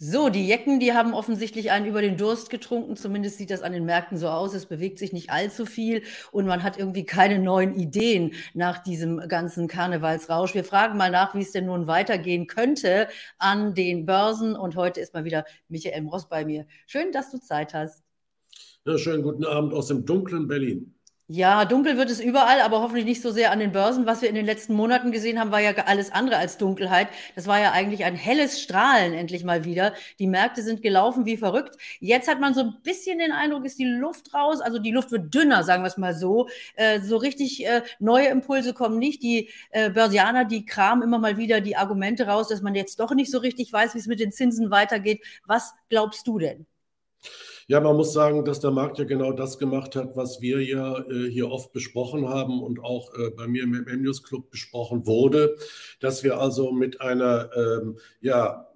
So, die Jecken, die haben offensichtlich einen über den Durst getrunken. Zumindest sieht das an den Märkten so aus. Es bewegt sich nicht allzu viel und man hat irgendwie keine neuen Ideen nach diesem ganzen Karnevalsrausch. Wir fragen mal nach, wie es denn nun weitergehen könnte an den Börsen. Und heute ist mal wieder Michael Ross bei mir. Schön, dass du Zeit hast. Ja, schönen guten Abend aus dem dunklen Berlin. Ja, dunkel wird es überall, aber hoffentlich nicht so sehr an den Börsen. Was wir in den letzten Monaten gesehen haben, war ja alles andere als Dunkelheit. Das war ja eigentlich ein helles Strahlen endlich mal wieder. Die Märkte sind gelaufen wie verrückt. Jetzt hat man so ein bisschen den Eindruck, ist die Luft raus. Also die Luft wird dünner, sagen wir es mal so. Äh, so richtig äh, neue Impulse kommen nicht. Die äh, Börsianer, die kramen immer mal wieder die Argumente raus, dass man jetzt doch nicht so richtig weiß, wie es mit den Zinsen weitergeht. Was glaubst du denn? Ja, man muss sagen, dass der Markt ja genau das gemacht hat, was wir ja äh, hier oft besprochen haben und auch äh, bei mir im MM News Club besprochen wurde, dass wir also mit einer ähm, ja,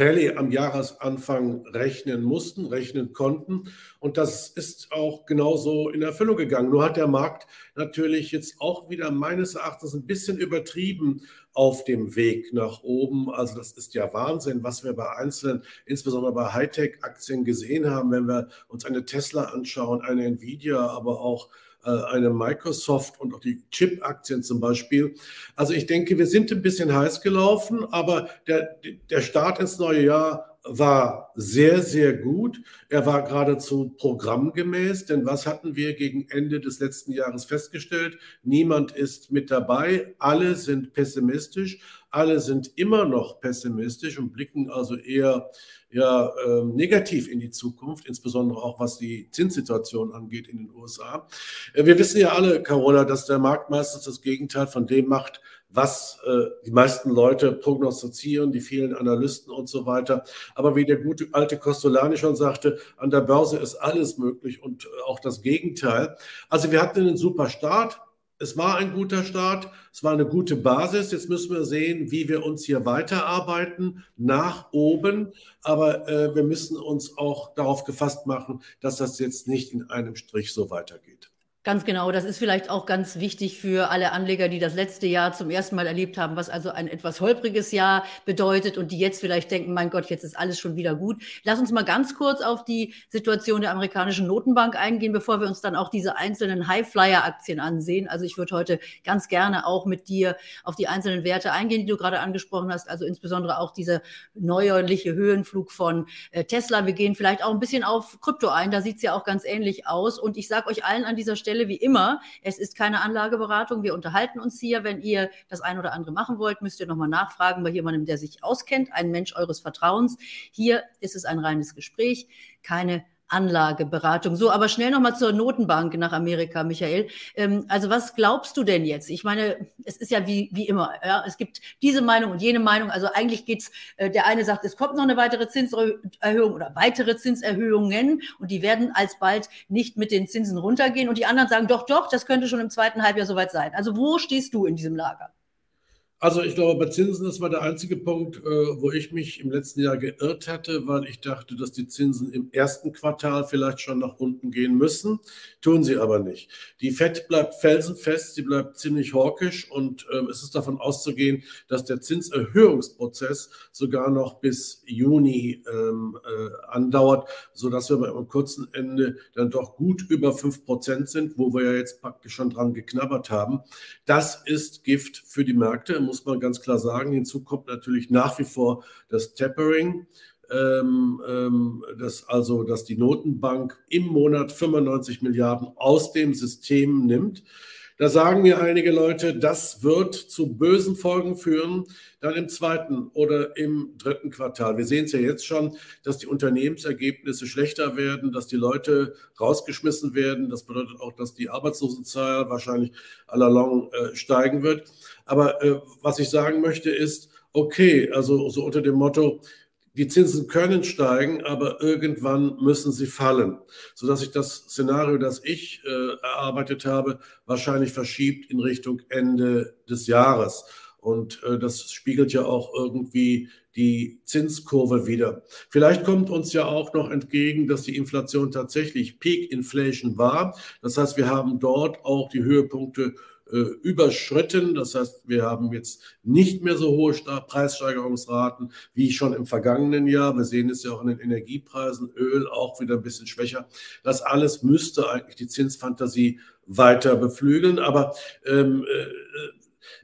Rallye am Jahresanfang rechnen mussten, rechnen konnten. Und das ist auch genauso in Erfüllung gegangen. Nur hat der Markt natürlich jetzt auch wieder meines Erachtens ein bisschen übertrieben auf dem Weg nach oben. Also das ist ja Wahnsinn, was wir bei einzelnen, insbesondere bei Hightech-Aktien gesehen haben, wenn wir uns eine Tesla anschauen, eine Nvidia, aber auch eine Microsoft und auch die Chip-Aktien zum Beispiel. Also ich denke, wir sind ein bisschen heiß gelaufen, aber der, der Start ins neue Jahr war sehr, sehr gut. Er war geradezu programmgemäß, denn was hatten wir gegen Ende des letzten Jahres festgestellt? Niemand ist mit dabei, alle sind pessimistisch, alle sind immer noch pessimistisch und blicken also eher ja, äh, negativ in die Zukunft, insbesondere auch was die Zinssituation angeht in den USA. Äh, wir wissen ja alle, Carola, dass der Markt meistens das Gegenteil von dem macht, was äh, die meisten Leute prognostizieren, die vielen Analysten und so weiter. Aber wie der gute alte Costolani schon sagte, an der Börse ist alles möglich und äh, auch das Gegenteil. Also wir hatten einen super Start. Es war ein guter Start, es war eine gute Basis. Jetzt müssen wir sehen, wie wir uns hier weiterarbeiten, nach oben. Aber äh, wir müssen uns auch darauf gefasst machen, dass das jetzt nicht in einem Strich so weitergeht. Ganz genau, das ist vielleicht auch ganz wichtig für alle Anleger, die das letzte Jahr zum ersten Mal erlebt haben, was also ein etwas holpriges Jahr bedeutet und die jetzt vielleicht denken, mein Gott, jetzt ist alles schon wieder gut. Lass uns mal ganz kurz auf die Situation der amerikanischen Notenbank eingehen, bevor wir uns dann auch diese einzelnen Highflyer-Aktien ansehen. Also ich würde heute ganz gerne auch mit dir auf die einzelnen Werte eingehen, die du gerade angesprochen hast, also insbesondere auch dieser neuerliche Höhenflug von äh, Tesla. Wir gehen vielleicht auch ein bisschen auf Krypto ein, da sieht es ja auch ganz ähnlich aus und ich sage euch allen an dieser Stelle, Stelle wie immer, es ist keine Anlageberatung. Wir unterhalten uns hier. Wenn ihr das ein oder andere machen wollt, müsst ihr nochmal nachfragen bei jemandem, der sich auskennt, ein Mensch eures Vertrauens. Hier ist es ein reines Gespräch, keine Anlageberatung. So, aber schnell nochmal zur Notenbank nach Amerika, Michael. Ähm, also was glaubst du denn jetzt? Ich meine, es ist ja wie, wie immer. Ja? Es gibt diese Meinung und jene Meinung. Also eigentlich geht's, äh, der eine sagt, es kommt noch eine weitere Zinserhöhung oder weitere Zinserhöhungen und die werden alsbald nicht mit den Zinsen runtergehen. Und die anderen sagen, doch, doch, das könnte schon im zweiten Halbjahr soweit sein. Also wo stehst du in diesem Lager? Also ich glaube, bei Zinsen, das war der einzige Punkt, äh, wo ich mich im letzten Jahr geirrt hatte, weil ich dachte, dass die Zinsen im ersten Quartal vielleicht schon nach unten gehen müssen. Tun sie aber nicht. Die FED bleibt felsenfest, sie bleibt ziemlich hawkisch und ähm, es ist davon auszugehen, dass der Zinserhöhungsprozess sogar noch bis Juni ähm, äh, andauert, sodass wir am kurzen Ende dann doch gut über 5% sind, wo wir ja jetzt praktisch schon dran geknabbert haben. Das ist Gift für die Märkte muss man ganz klar sagen. Hinzu kommt natürlich nach wie vor das Tapering. Ähm, ähm, dass also, dass die Notenbank im Monat 95 Milliarden aus dem System nimmt. Da sagen mir einige Leute, das wird zu bösen Folgen führen, dann im zweiten oder im dritten Quartal. Wir sehen es ja jetzt schon, dass die Unternehmensergebnisse schlechter werden, dass die Leute rausgeschmissen werden. Das bedeutet auch, dass die Arbeitslosenzahl wahrscheinlich à la long äh, steigen wird. Aber äh, was ich sagen möchte ist, okay, also so unter dem Motto, die Zinsen können steigen, aber irgendwann müssen sie fallen, sodass sich das Szenario, das ich äh, erarbeitet habe, wahrscheinlich verschiebt in Richtung Ende des Jahres. Und äh, das spiegelt ja auch irgendwie die Zinskurve wieder. Vielleicht kommt uns ja auch noch entgegen, dass die Inflation tatsächlich Peak Inflation war. Das heißt, wir haben dort auch die Höhepunkte äh, überschritten. Das heißt, wir haben jetzt nicht mehr so hohe Preissteigerungsraten wie schon im vergangenen Jahr. Wir sehen es ja auch an den Energiepreisen, Öl auch wieder ein bisschen schwächer. Das alles müsste eigentlich die Zinsfantasie weiter beflügeln. Aber ähm, äh,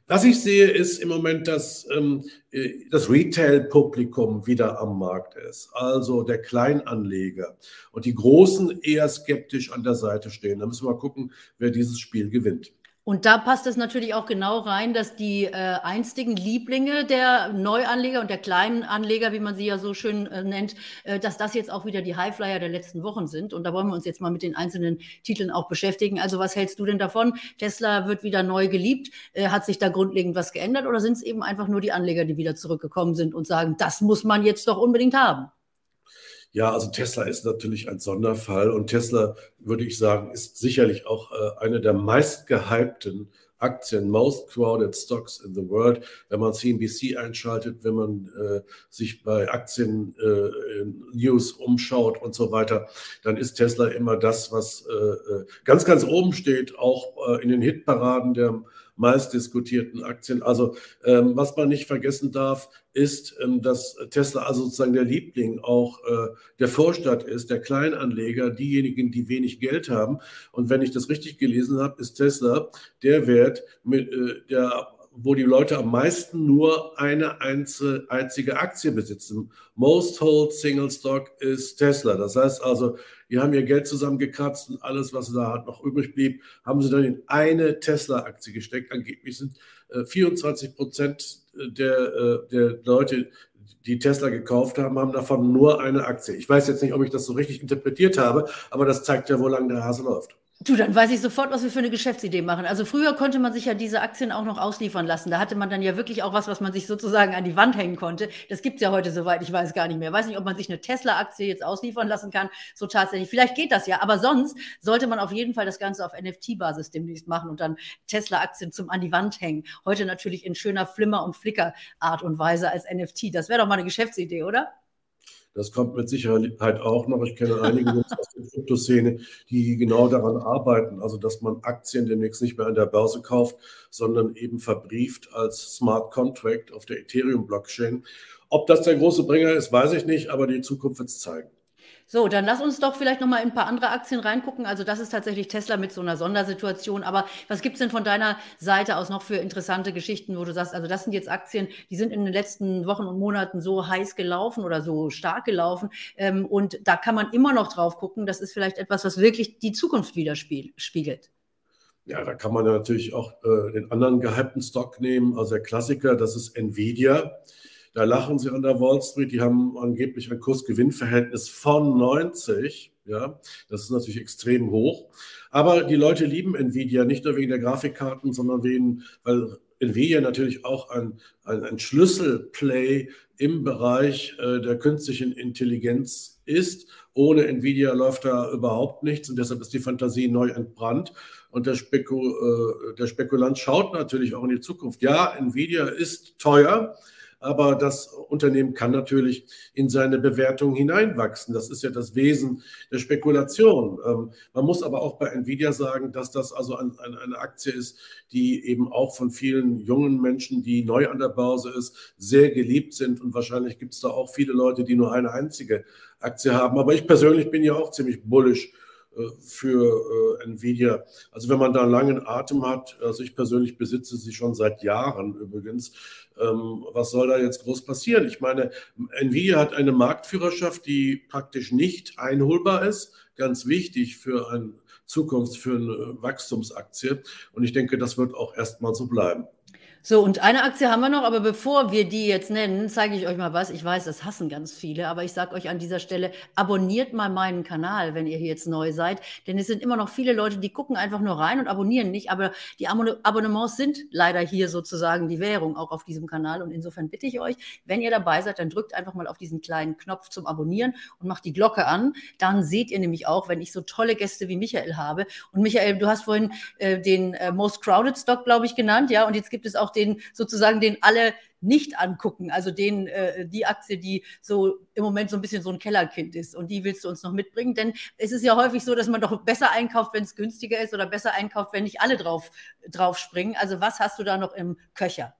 was ich sehe, ist im Moment, dass ähm, äh, das Retail-Publikum wieder am Markt ist, also der Kleinanleger und die Großen eher skeptisch an der Seite stehen. Da müssen wir mal gucken, wer dieses Spiel gewinnt. Und da passt es natürlich auch genau rein, dass die äh, einstigen Lieblinge der Neuanleger und der kleinen Anleger, wie man sie ja so schön äh, nennt, äh, dass das jetzt auch wieder die Highflyer der letzten Wochen sind. Und da wollen wir uns jetzt mal mit den einzelnen Titeln auch beschäftigen. Also was hältst du denn davon? Tesla wird wieder neu geliebt. Äh, hat sich da grundlegend was geändert oder sind es eben einfach nur die Anleger, die wieder zurückgekommen sind und sagen, das muss man jetzt doch unbedingt haben? Ja, also Tesla ist natürlich ein Sonderfall und Tesla, würde ich sagen, ist sicherlich auch äh, eine der meistgehypten Aktien, most crowded stocks in the world. Wenn man CNBC einschaltet, wenn man äh, sich bei Aktien-News äh, umschaut und so weiter, dann ist Tesla immer das, was äh, äh ganz, ganz oben steht, auch äh, in den Hitparaden der meist diskutierten Aktien. Also ähm, was man nicht vergessen darf, ist, ähm, dass Tesla also sozusagen der Liebling auch äh, der Vorstadt ist, der Kleinanleger, diejenigen, die wenig Geld haben. Und wenn ich das richtig gelesen habe, ist Tesla der Wert, mit, äh, der wo die Leute am meisten nur eine einzige Aktie besitzen. Most hold single stock ist Tesla. Das heißt also, die haben ihr Geld zusammengekratzt und alles, was da noch übrig blieb, haben sie dann in eine Tesla-Aktie gesteckt. Angeblich sind 24 äh, Prozent der, äh, der Leute, die Tesla gekauft haben, haben davon nur eine Aktie. Ich weiß jetzt nicht, ob ich das so richtig interpretiert habe, aber das zeigt ja, wo lang der Hase läuft. Du, dann weiß ich sofort, was wir für eine Geschäftsidee machen. Also früher konnte man sich ja diese Aktien auch noch ausliefern lassen. Da hatte man dann ja wirklich auch was, was man sich sozusagen an die Wand hängen konnte. Das gibt es ja heute soweit, ich weiß gar nicht mehr. Weiß nicht, ob man sich eine Tesla-Aktie jetzt ausliefern lassen kann. So tatsächlich. Vielleicht geht das ja, aber sonst sollte man auf jeden Fall das Ganze auf NFT-Basis demnächst machen und dann Tesla-Aktien zum an die Wand hängen. Heute natürlich in schöner Flimmer- und Flicker-Art und Weise als NFT. Das wäre doch mal eine Geschäftsidee, oder? Das kommt mit Sicherheit auch noch. Ich kenne einige aus der Kryptoszene, die genau daran arbeiten, also dass man Aktien demnächst nicht mehr an der Börse kauft, sondern eben verbrieft als Smart Contract auf der Ethereum-Blockchain. Ob das der große Bringer ist, weiß ich nicht, aber die Zukunft wird es zeigen. So, dann lass uns doch vielleicht noch mal in ein paar andere Aktien reingucken. Also das ist tatsächlich Tesla mit so einer Sondersituation. Aber was gibt es denn von deiner Seite aus noch für interessante Geschichten, wo du sagst, also das sind jetzt Aktien, die sind in den letzten Wochen und Monaten so heiß gelaufen oder so stark gelaufen. Ähm, und da kann man immer noch drauf gucken. Das ist vielleicht etwas, was wirklich die Zukunft widerspiegelt. Ja, da kann man natürlich auch äh, den anderen gehypten Stock nehmen. Also der Klassiker, das ist Nvidia. Da lachen sie an der Wall Street. Die haben angeblich ein Kursgewinnverhältnis von 90. Ja, das ist natürlich extrem hoch. Aber die Leute lieben Nvidia nicht nur wegen der Grafikkarten, sondern wegen, weil Nvidia natürlich auch ein, ein, ein Schlüsselplay im Bereich äh, der künstlichen Intelligenz ist. Ohne Nvidia läuft da überhaupt nichts und deshalb ist die Fantasie neu entbrannt. Und der, Speku, äh, der Spekulant schaut natürlich auch in die Zukunft. Ja, Nvidia ist teuer aber das Unternehmen kann natürlich in seine Bewertung hineinwachsen. Das ist ja das Wesen der Spekulation. Ähm, man muss aber auch bei Nvidia sagen, dass das also eine Aktie ist, die eben auch von vielen jungen Menschen, die neu an der Börse ist, sehr geliebt sind. Und wahrscheinlich gibt es da auch viele Leute, die nur eine einzige Aktie haben. Aber ich persönlich bin ja auch ziemlich bullisch für äh, Nvidia. Also wenn man da einen langen Atem hat, also ich persönlich besitze sie schon seit Jahren übrigens, ähm, was soll da jetzt groß passieren? Ich meine, Nvidia hat eine Marktführerschaft, die praktisch nicht einholbar ist, ganz wichtig für eine Zukunft, für eine Wachstumsaktie. Und ich denke, das wird auch erstmal so bleiben. So, und eine Aktie haben wir noch, aber bevor wir die jetzt nennen, zeige ich euch mal was. Ich weiß, das hassen ganz viele, aber ich sage euch an dieser Stelle, abonniert mal meinen Kanal, wenn ihr hier jetzt neu seid. Denn es sind immer noch viele Leute, die gucken einfach nur rein und abonnieren nicht. Aber die Abonnements sind leider hier sozusagen die Währung, auch auf diesem Kanal. Und insofern bitte ich euch, wenn ihr dabei seid, dann drückt einfach mal auf diesen kleinen Knopf zum Abonnieren und macht die Glocke an. Dann seht ihr nämlich auch, wenn ich so tolle Gäste wie Michael habe. Und Michael, du hast vorhin äh, den äh, Most Crowded Stock, glaube ich, genannt, ja. Und jetzt gibt es auch den sozusagen den alle nicht angucken, also den, äh, die Aktie, die so im Moment so ein bisschen so ein Kellerkind ist und die willst du uns noch mitbringen, denn es ist ja häufig so, dass man doch besser einkauft, wenn es günstiger ist oder besser einkauft, wenn nicht alle drauf, drauf springen. Also was hast du da noch im Köcher?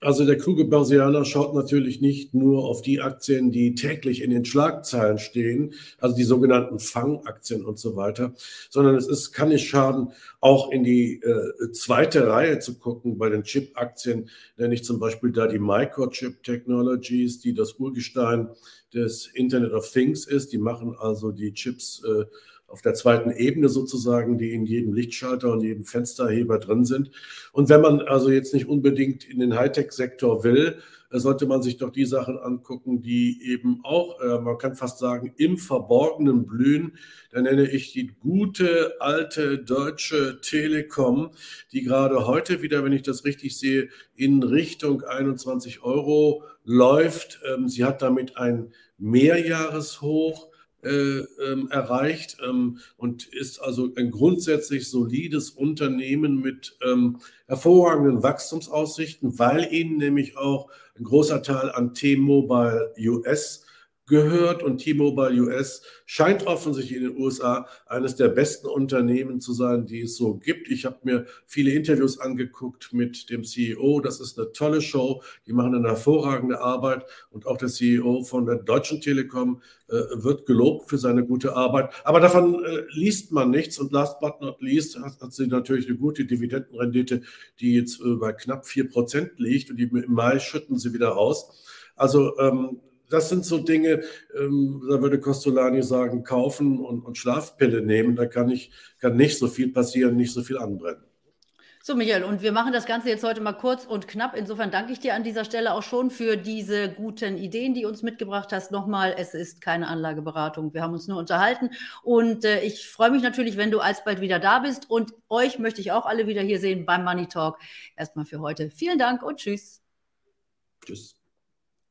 Also der kluge Börsianer schaut natürlich nicht nur auf die Aktien, die täglich in den Schlagzeilen stehen, also die sogenannten Fangaktien und so weiter, sondern es ist, kann nicht schaden, auch in die äh, zweite Reihe zu gucken. Bei den Chip-Aktien nenne ich zum Beispiel da die Microchip Technologies, die das Urgestein des Internet of Things ist. Die machen also die Chips äh, auf der zweiten Ebene sozusagen, die in jedem Lichtschalter und jedem Fensterheber drin sind. Und wenn man also jetzt nicht unbedingt in den Hightech-Sektor will, äh, sollte man sich doch die Sachen angucken, die eben auch, äh, man kann fast sagen, im Verborgenen blühen. Da nenne ich die gute alte deutsche Telekom, die gerade heute wieder, wenn ich das richtig sehe, in Richtung 21 Euro läuft. Ähm, sie hat damit ein Mehrjahreshoch äh, ähm, erreicht ähm, und ist also ein grundsätzlich solides Unternehmen mit ähm, hervorragenden Wachstumsaussichten, weil ihnen nämlich auch ein großer Teil an T-Mobile US gehört und T-Mobile US scheint offensichtlich in den USA eines der besten Unternehmen zu sein, die es so gibt. Ich habe mir viele Interviews angeguckt mit dem CEO. Das ist eine tolle Show. Die machen eine hervorragende Arbeit und auch der CEO von der Deutschen Telekom äh, wird gelobt für seine gute Arbeit. Aber davon äh, liest man nichts und last but not least hat, hat sie natürlich eine gute Dividendenrendite, die jetzt äh, bei knapp 4% liegt und die im Mai schütten sie wieder aus. Also ähm, das sind so Dinge, ähm, da würde Costolani sagen, kaufen und, und Schlafpille nehmen. Da kann, ich, kann nicht so viel passieren, nicht so viel anbrennen. So, Michael, und wir machen das Ganze jetzt heute mal kurz und knapp. Insofern danke ich dir an dieser Stelle auch schon für diese guten Ideen, die du uns mitgebracht hast. Nochmal, es ist keine Anlageberatung. Wir haben uns nur unterhalten. Und äh, ich freue mich natürlich, wenn du alsbald wieder da bist. Und euch möchte ich auch alle wieder hier sehen beim Money Talk. Erstmal für heute. Vielen Dank und tschüss. Tschüss.